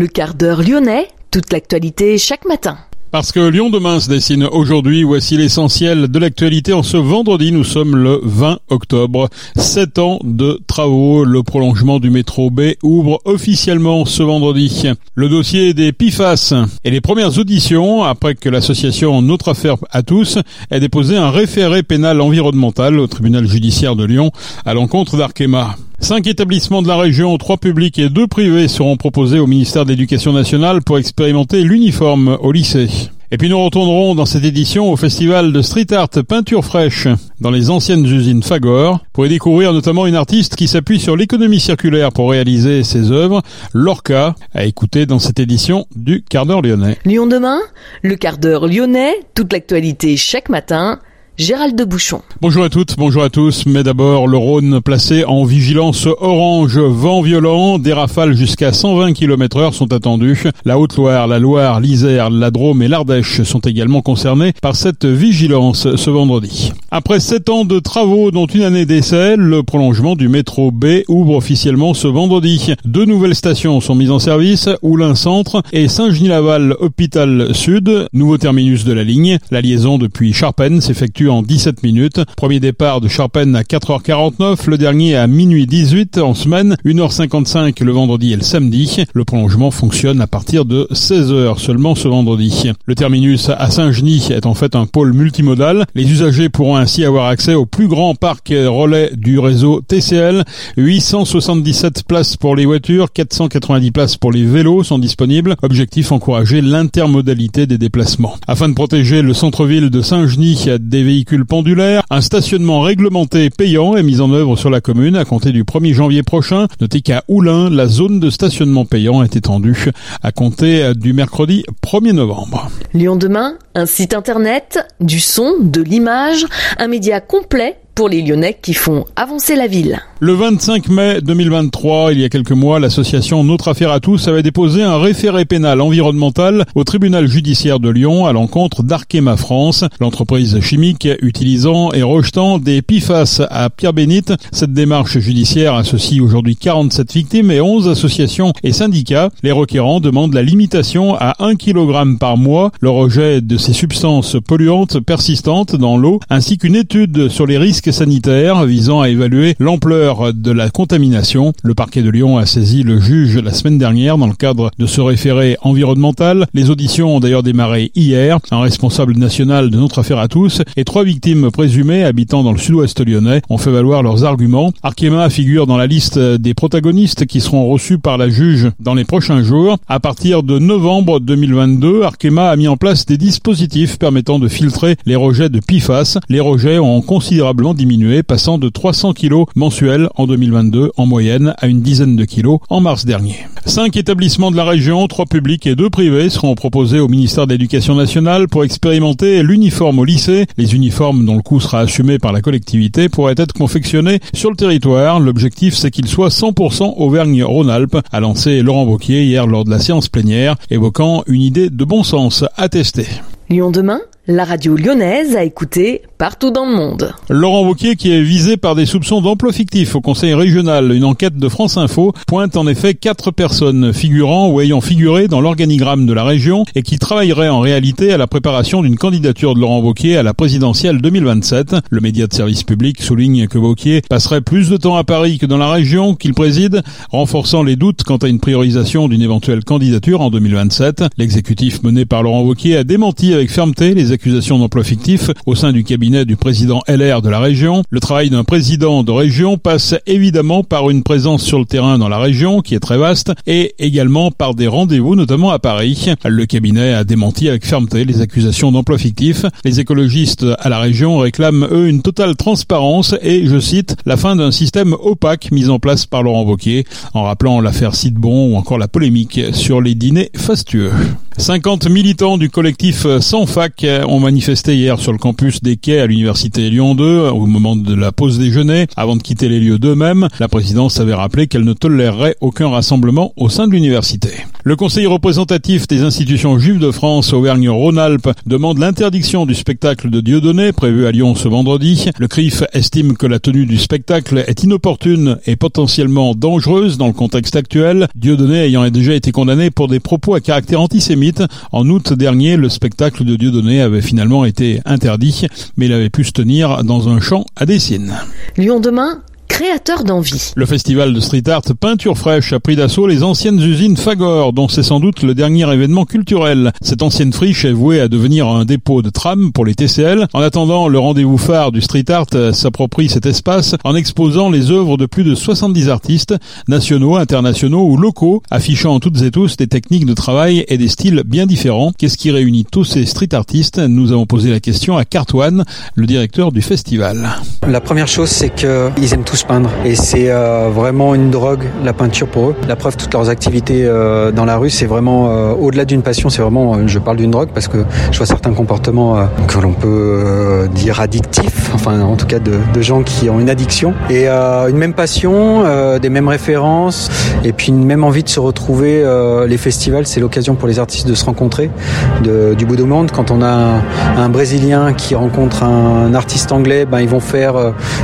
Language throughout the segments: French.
Le quart d'heure lyonnais, toute l'actualité chaque matin. Parce que Lyon demain se dessine aujourd'hui, voici l'essentiel de l'actualité. En ce vendredi, nous sommes le 20 octobre. Sept ans de travaux. Le prolongement du métro B ouvre officiellement ce vendredi. Le dossier des PIFAS et les premières auditions après que l'association Notre Affaire à tous ait déposé un référé pénal environnemental au tribunal judiciaire de Lyon à l'encontre d'Arkema. Cinq établissements de la région, trois publics et deux privés seront proposés au ministère de l'Éducation nationale pour expérimenter l'uniforme au lycée. Et puis nous retournerons dans cette édition au festival de street art peinture fraîche dans les anciennes usines Fagor pour y découvrir notamment une artiste qui s'appuie sur l'économie circulaire pour réaliser ses œuvres, Lorca, à écouter dans cette édition du quart d'heure lyonnais. Lyon demain, le quart d'heure lyonnais, toute l'actualité chaque matin Gérald de Bouchon. Bonjour à toutes, bonjour à tous. Mais d'abord, le Rhône placé en vigilance orange, vent violent, des rafales jusqu'à 120 km heure sont attendues. La Haute-Loire, la Loire, l'Isère, la Drôme et l'Ardèche sont également concernés par cette vigilance ce vendredi. Après sept ans de travaux, dont une année d'essai, le prolongement du métro B ouvre officiellement ce vendredi. Deux nouvelles stations sont mises en service, Oulin Centre et Saint-Genis-Laval Hôpital Sud, nouveau terminus de la ligne. La liaison depuis Charpennes s'effectue en 17 minutes. Premier départ de Charpennes à 4h49, le dernier à minuit 18 en semaine, 1h55 le vendredi et le samedi. Le prolongement fonctionne à partir de 16h seulement ce vendredi. Le terminus à Saint-Genis est en fait un pôle multimodal. Les usagers pourront ainsi avoir accès au plus grand parc relais du réseau TCL. 877 places pour les voitures, 490 places pour les vélos sont disponibles. Objectif encourager l'intermodalité des déplacements. Afin de protéger le centre-ville de Saint-Genis des véhicules véhicules pendulaires. Un stationnement réglementé payant est mis en œuvre sur la commune à compter du 1er janvier prochain. Notez qu'à Oulin, la zone de stationnement payant est étendue à compter du mercredi 1er novembre. Lyon demain, un site internet, du son, de l'image, un média complet pour les Lyonnais qui font avancer la ville. Le 25 mai 2023, il y a quelques mois, l'association Notre Affaire à tous avait déposé un référé pénal environnemental au tribunal judiciaire de Lyon à l'encontre d'Arkema France, l'entreprise chimique utilisant et rejetant des PIFAS à Pierre-Bénite. Cette démarche judiciaire associe aujourd'hui 47 victimes et 11 associations et syndicats. Les requérants demandent la limitation à 1 kg par mois, le rejet de ces substances polluantes persistantes dans l'eau, ainsi qu'une étude sur les risques sanitaire visant à évaluer l'ampleur de la contamination. Le parquet de Lyon a saisi le juge la semaine dernière dans le cadre de ce référé environnemental. Les auditions ont d'ailleurs démarré hier. Un responsable national de notre affaire à tous et trois victimes présumées habitant dans le sud-ouest lyonnais ont fait valoir leurs arguments. Arkema figure dans la liste des protagonistes qui seront reçus par la juge dans les prochains jours. À partir de novembre 2022, Arkema a mis en place des dispositifs permettant de filtrer les rejets de PIFAS. Les rejets ont considérablement diminué, passant de 300 kilos mensuels en 2022 en moyenne à une dizaine de kilos en mars dernier. Cinq établissements de la région, trois publics et deux privés seront proposés au ministère de l'Éducation nationale pour expérimenter l'uniforme au lycée. Les uniformes dont le coût sera assumé par la collectivité pourraient être confectionnés sur le territoire. L'objectif c'est qu'ils soient 100% Auvergne-Rhône-Alpes, a lancé Laurent Wauquiez hier lors de la séance plénière, évoquant une idée de bon sens à tester. Lyon demain, la radio lyonnaise a écouté partout dans le monde. Laurent Wauquiez qui est visé par des soupçons d'emploi fictif au Conseil régional. Une enquête de France Info pointe en effet quatre personnes figurant ou ayant figuré dans l'organigramme de la région et qui travailleraient en réalité à la préparation d'une candidature de Laurent Wauquiez à la présidentielle 2027. Le média de service public souligne que Wauquiez passerait plus de temps à Paris que dans la région qu'il préside, renforçant les doutes quant à une priorisation d'une éventuelle candidature en 2027. L'exécutif mené par Laurent Wauquiez a démenti avec fermeté les accusations d'emploi fictif au sein du cabinet du président LR de la région. Le travail d'un président de région passe évidemment par une présence sur le terrain dans la région, qui est très vaste, et également par des rendez-vous, notamment à Paris. Le cabinet a démenti avec fermeté les accusations d'emploi fictif. Les écologistes à la région réclament, eux, une totale transparence et, je cite, la fin d'un système opaque mis en place par Laurent Wauquiez, en rappelant l'affaire Sidbon ou encore la polémique sur les dîners fastueux. 50 militants du collectif Sans Fac ont manifesté hier sur le campus des Quais à l'université Lyon 2 au moment de la pause déjeuner. Avant de quitter les lieux d'eux-mêmes, la présidence avait rappelé qu'elle ne tolérerait aucun rassemblement au sein de l'université. Le conseil représentatif des institutions juives de France Auvergne-Rhône-Alpes demande l'interdiction du spectacle de Dieudonné prévu à Lyon ce vendredi. Le CRIF estime que la tenue du spectacle est inopportune et potentiellement dangereuse dans le contexte actuel. Dieudonné ayant déjà été condamné pour des propos à caractère antisémite. En août dernier, le spectacle de Dieudonné avait finalement été interdit, mais il avait pu se tenir dans un champ à Dessines. Lyon demain, créateur d'envie. Le festival de street art Peinture fraîche a pris d'assaut les anciennes usines Fagor, dont c'est sans doute le dernier événement culturel. Cette ancienne friche est vouée à devenir un dépôt de tram pour les TCL. En attendant, le rendez-vous phare du street art s'approprie cet espace en exposant les œuvres de plus de 70 artistes, nationaux, internationaux ou locaux, affichant toutes et tous des techniques de travail et des styles bien différents. Qu'est-ce qui réunit tous ces street artistes? Nous avons posé la question à Cartoine, le directeur du festival. La première chose, c'est qu'ils aiment tous et c'est euh, vraiment une drogue, la peinture pour eux. La preuve, toutes leurs activités euh, dans la rue, c'est vraiment euh, au-delà d'une passion, c'est vraiment, je parle d'une drogue parce que je vois certains comportements que l'on peut dire addictifs, enfin en tout cas de, gens qui ont une addiction et une même passion, des mêmes références et puis une même envie de se retrouver. les festivals, c'est l'occasion pour les artistes de se rencontrer du bout du monde. Quand on a un, un, Brésilien qui rencontre un artiste anglais, ben ils vont faire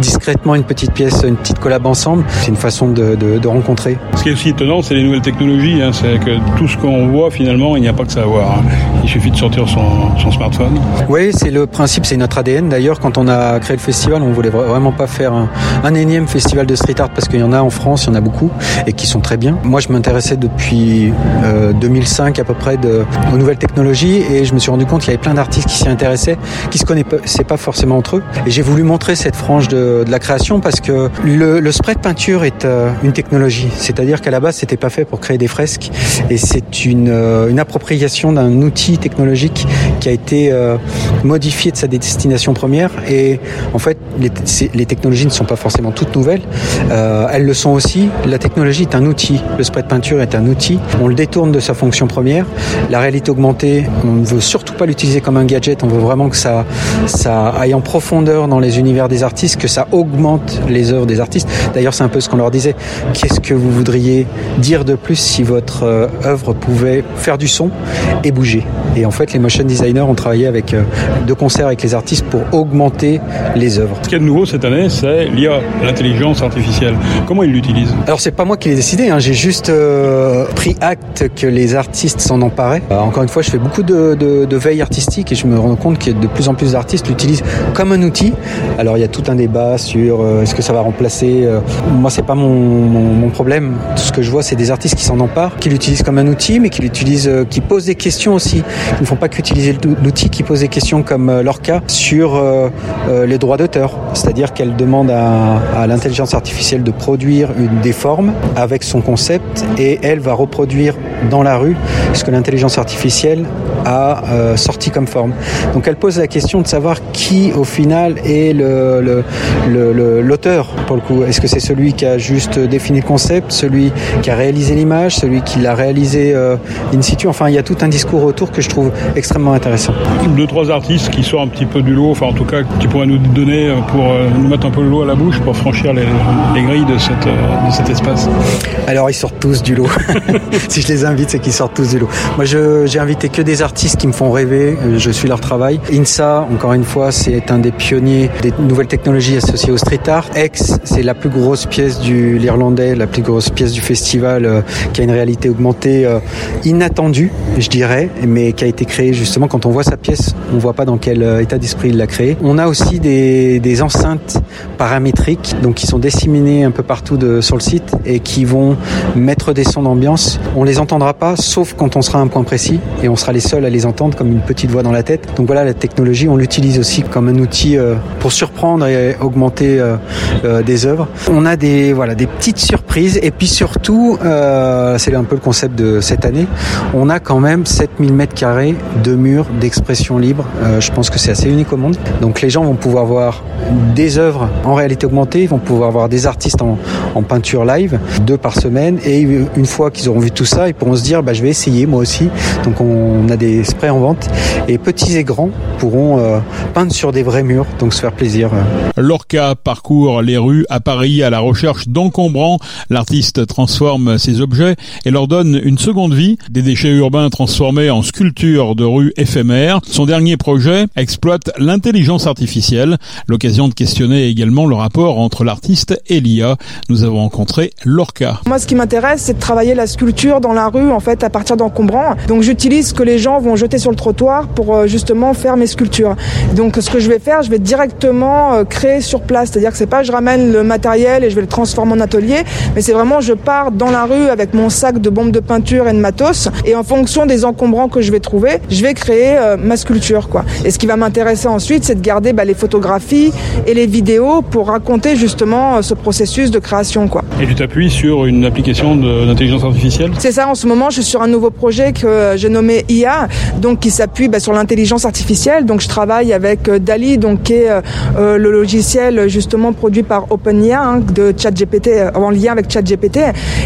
discrètement une petite pièce une petite collab ensemble. C'est une façon de, de, de, rencontrer. Ce qui est aussi étonnant, c'est les nouvelles technologies. Hein. C'est que tout ce qu'on voit, finalement, il n'y a pas que ça à voir. Hein. Il suffit de sortir son, son smartphone. Oui, c'est le principe, c'est notre ADN. D'ailleurs, quand on a créé le festival, on voulait vraiment pas faire un, un énième festival de street art parce qu'il y en a en France, il y en a beaucoup et qui sont très bien. Moi, je m'intéressais depuis euh, 2005 à peu près de, aux nouvelles technologies et je me suis rendu compte qu'il y avait plein d'artistes qui s'y intéressaient, qui se connaissaient pas forcément entre eux. Et j'ai voulu montrer cette frange de, de la création parce que le, le, spray de peinture est euh, une technologie, c'est-à-dire qu'à la base, c'était pas fait pour créer des fresques, et c'est une, euh, une, appropriation d'un outil technologique qui a été euh, modifié de sa destination première. Et en fait, les, les technologies ne sont pas forcément toutes nouvelles, elles le sont aussi. La technologie est un outil, le spray de peinture est un outil. On le détourne de sa fonction première. La réalité augmentée, on ne veut surtout pas l'utiliser comme un gadget. On veut vraiment que ça, ça aille en profondeur dans les univers des artistes, que ça augmente les œuvres des artistes. D'ailleurs, c'est un peu ce qu'on leur disait. Qu'est-ce que vous voudriez dire de plus si votre euh, œuvre pouvait faire du son et bouger? Et en fait, les motion designers ont travaillé avec euh, de concert avec les artistes pour augmenter les œuvres. Ce qu'il y a de nouveau cette année, c'est l'IA, l'intelligence artificielle. Comment ils l'utilisent? Alors, c'est pas moi qui l'ai décidé. Hein. J'ai juste euh, pris acte que les artistes s'en emparaient. Euh, encore une fois, je fais beaucoup de, de, de veille artistique et je me rends compte que de plus en plus d'artistes l'utilisent comme un outil. Alors, il y a tout un débat sur euh, est-ce que ça va remplacer. Euh, moi, c'est pas mon, problème. Tout ce que je vois, c'est des artistes qui s'en emparent, qui l'utilisent comme un outil, mais qui l'utilisent, euh, qui posent des questions aussi. Ils ne font pas qu'utiliser l'outil, qui posent des questions comme leur cas sur euh, les droits d'auteur. C'est-à-dire qu'elle demande à, l'intelligence artificielle de produire une, des formes avec son concept et elle va reproduire dans la rue ce que l'intelligence artificielle a sorti comme forme. Donc elle pose la question de savoir qui au final est l'auteur pour le coup. Est-ce que c'est celui qui a juste défini le concept, celui qui a réalisé l'image, celui qui l'a réalisé euh, in situ? Enfin, il y a tout un discours autour que je trouve extrêmement intéressant. Deux, trois artistes qui sortent un petit peu du lot, enfin en tout cas qui pourraient nous donner pour euh, nous mettre un peu le lot à la bouche pour franchir les, les grilles de, cette, de cet espace. Alors ils sortent tous du lot. si je les invite, c'est qu'ils sortent tous du lot. Moi, j'ai invité que des artistes qui me font rêver. Je suis leur travail. INSA, encore une fois, c'est un des pionniers des nouvelles technologies associées au street art. C'est la plus grosse pièce du l'Irlandais, la plus grosse pièce du festival euh, qui a une réalité augmentée euh, inattendue, je dirais, mais qui a été créée justement quand on voit sa pièce, on voit pas dans quel euh, état d'esprit il l'a créée. On a aussi des, enceintes paramétriques, qui sont disséminées un peu partout sur le site et qui vont mettre des sons d'ambiance. On les entendra pas, sauf quand on sera à un point précis et on sera les seuls à les entendre comme une petite voix dans la tête. Donc voilà, la technologie, on l'utilise aussi comme un outil pour surprendre et augmenter euh, des œuvres. On a des voilà des petites surprises et puis surtout, euh, c'est un peu le concept de cette année, on a quand même 7000 mètres carrés de murs d'expression libre. Euh, je pense que c'est assez unique au monde. Donc les gens vont pouvoir voir des œuvres en réalité augmentée, ils vont pouvoir voir des artistes en, peinture live, deux par semaine. Et une fois qu'ils auront vu tout ça, ils pourront se dire, bah, je vais essayer moi aussi. Donc on a des sprays en vente et petits et grands pourront peindre sur des vrais murs, donc se faire plaisir. Lorca parcourt les rues à Paris à la recherche d'encombrants. L'artiste transforme ses objets et leur donne une seconde vie, des déchets urbains transformés en sculptures de rues éphémères. Son dernier projet exploite l'intelligence artificielle, l'occasion de questionner également le rapport entre l'artiste et l'IA. Nous avons rencontré Lorca. Moi, ce qui m'intéresse, c'est de travailler la sculpture dans la rue, en fait, à partir d'encombrants. Donc, j'utilise ce que les gens vont jeter sur le trottoir pour euh, justement faire mes sculptures. Donc, ce que je vais faire, je vais directement euh, créer sur place. C'est-à-dire que c'est pas je ramène le matériel et je vais le transformer en atelier, mais c'est vraiment je pars dans la rue avec mon sac de bombes de peinture et de matos et en fonction des encombrants que je vais trouver, je vais créer euh, ma sculpture quoi. Et ce qui va m'intéresser ensuite, c'est de garder bah, les photographies et les vidéos pour raconter justement euh, ce processus de création quoi. Et tu t'appuies sur une application d'intelligence artificielle? C'est ça. En ce moment, je suis sur un nouveau projet que j'ai nommé IA, donc qui s'appuie bah, sur l'intelligence artificielle. Donc je travaille avec Dali, donc qui est le logiciel justement produit par OpenIA hein, de ChatGPT euh, en lien avec ChatGPT.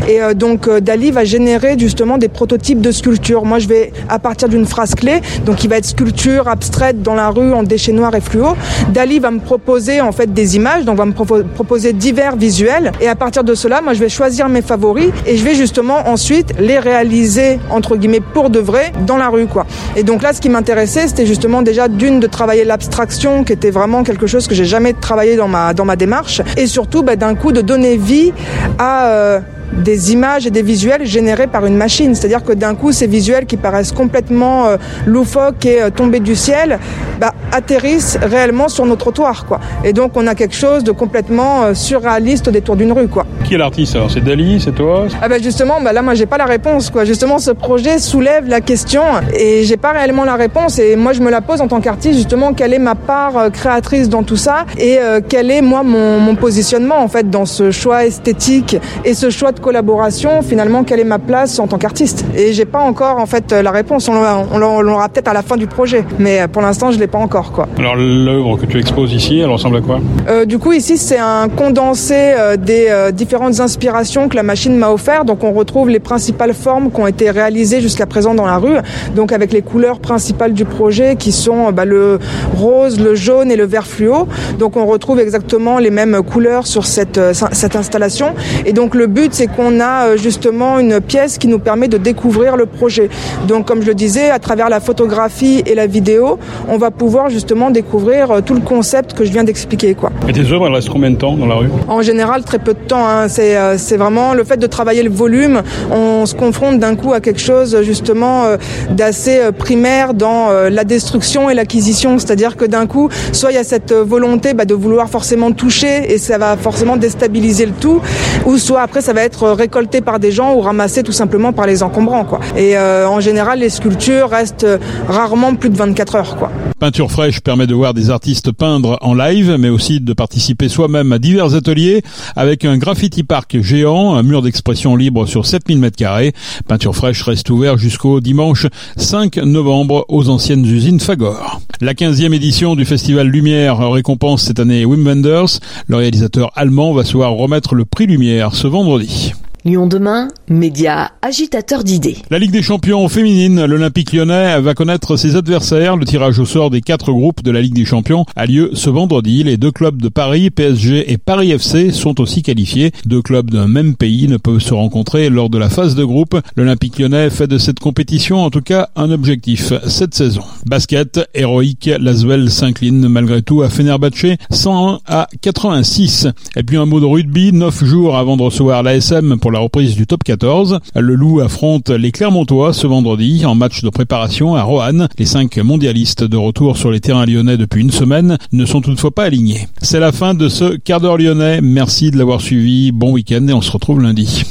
Et euh, donc euh, Dali va générer justement des prototypes de sculptures. Moi, je vais à partir d'une phrase clé, donc qui va être sculpture abstraite dans la rue en déchets noirs et fluo. Dali va me proposer en fait des images, donc va me proposer divers visuels. Et à partir de cela, moi, je vais choisir mes favoris et je vais justement ensuite les réaliser entre guillemets pour de vrai dans la rue, quoi. Et donc là, ce qui m'intéressait, c'était justement déjà d'une de travailler l'abstraction, qui était vraiment quelque chose que j'ai jamais travaillé dans ma dans ma démarche, et surtout bah, d'un coup de donner vie à euh, des images et des visuels générés par une machine. C'est-à-dire que d'un coup, ces visuels qui paraissent complètement euh, loufoques et euh, tombés du ciel, bah, atterrissent réellement sur nos trottoirs. Quoi. Et donc, on a quelque chose de complètement euh, surréaliste au détour d'une rue. Quoi. Qui est l'artiste alors C'est Dali C'est toi ah bah Justement, bah là, moi, j'ai pas la réponse. Quoi. Justement, ce projet soulève la question et j'ai pas réellement la réponse. Et moi, je me la pose en tant qu'artiste, justement, quelle est ma part créatrice dans tout ça et quel est, moi, mon, mon positionnement, en fait, dans ce choix esthétique et ce choix de collaboration, finalement, quelle est ma place en tant qu'artiste? Et j'ai pas encore en fait la réponse. On l'aura peut-être à la fin du projet, mais pour l'instant, je l'ai pas encore. Quoi. Alors l'œuvre que tu exposes ici, elle ressemble à quoi? Euh, Du coup, ici, c'est un condensé euh, des euh, différentes inspirations que la machine m'a offert. Donc, on retrouve les principales formes qui ont été réalisées jusqu'à présent dans la rue. Donc, avec les couleurs principales du projet qui sont bah, le rose, le jaune et le vert fluo. Donc, on retrouve exactement les mêmes couleurs sur cette, cette installation. Et donc, le but, c'est qu'on a euh, justement une pièce qui nous permet de découvrir le projet. Donc comme je le disais, à travers la photographie et la vidéo, on va pouvoir justement découvrir euh, tout le concept que je viens d'expliquer. Quoi. Et tes œuvres, elles restent combien de temps dans la rue? En général, très peu de temps. Hein. Euh, c'est, vraiment le fait de travailler le volume. On se confronte d'un coup à quelque chose justement d'assez primaire dans la destruction et l'acquisition. C'est-à-dire que d'un coup, soit il y a cette volonté bah, de vouloir forcément toucher et ça va forcément déstabiliser le tout, ou soit après ça va être récolté par des gens ou ramassé tout simplement par les encombrants. Et euh, en général, les sculptures restent rarement plus de 24 heures. Peinture fraîche permet de voir des artistes peindre en live, mais aussi de participer soi-même à divers ateliers avec un graffiti park géant, un mur d'expression libre sur 7000 m2. Peinture fraîche reste ouvert jusqu'au dimanche 5 novembre aux anciennes usines Fagor. La 15e édition du Festival Lumière récompense cette année Wim Wenders. Le réalisateur allemand va se voir remettre le prix Lumière ce vendredi. Lyon demain, média agitateur d'idées. La Ligue des champions féminine, l'Olympique lyonnais va connaître ses adversaires. Le tirage au sort des quatre groupes de la Ligue des champions a lieu ce vendredi. Les deux clubs de Paris, PSG et Paris FC sont aussi qualifiés. Deux clubs d'un même pays ne peuvent se rencontrer lors de la phase de groupe. L'Olympique lyonnais fait de cette compétition en tout cas un objectif cette saison. Basket, héroïque, Laswell s'incline malgré tout à Fenerbahce 101 à 86. Et puis un mot de rugby, neuf jours avant de recevoir l'ASM la reprise du top 14. Le Loup affronte les Clermontois ce vendredi en match de préparation à Roanne. Les cinq mondialistes de retour sur les terrains lyonnais depuis une semaine ne sont toutefois pas alignés. C'est la fin de ce quart d'heure lyonnais. Merci de l'avoir suivi. Bon week-end et on se retrouve lundi.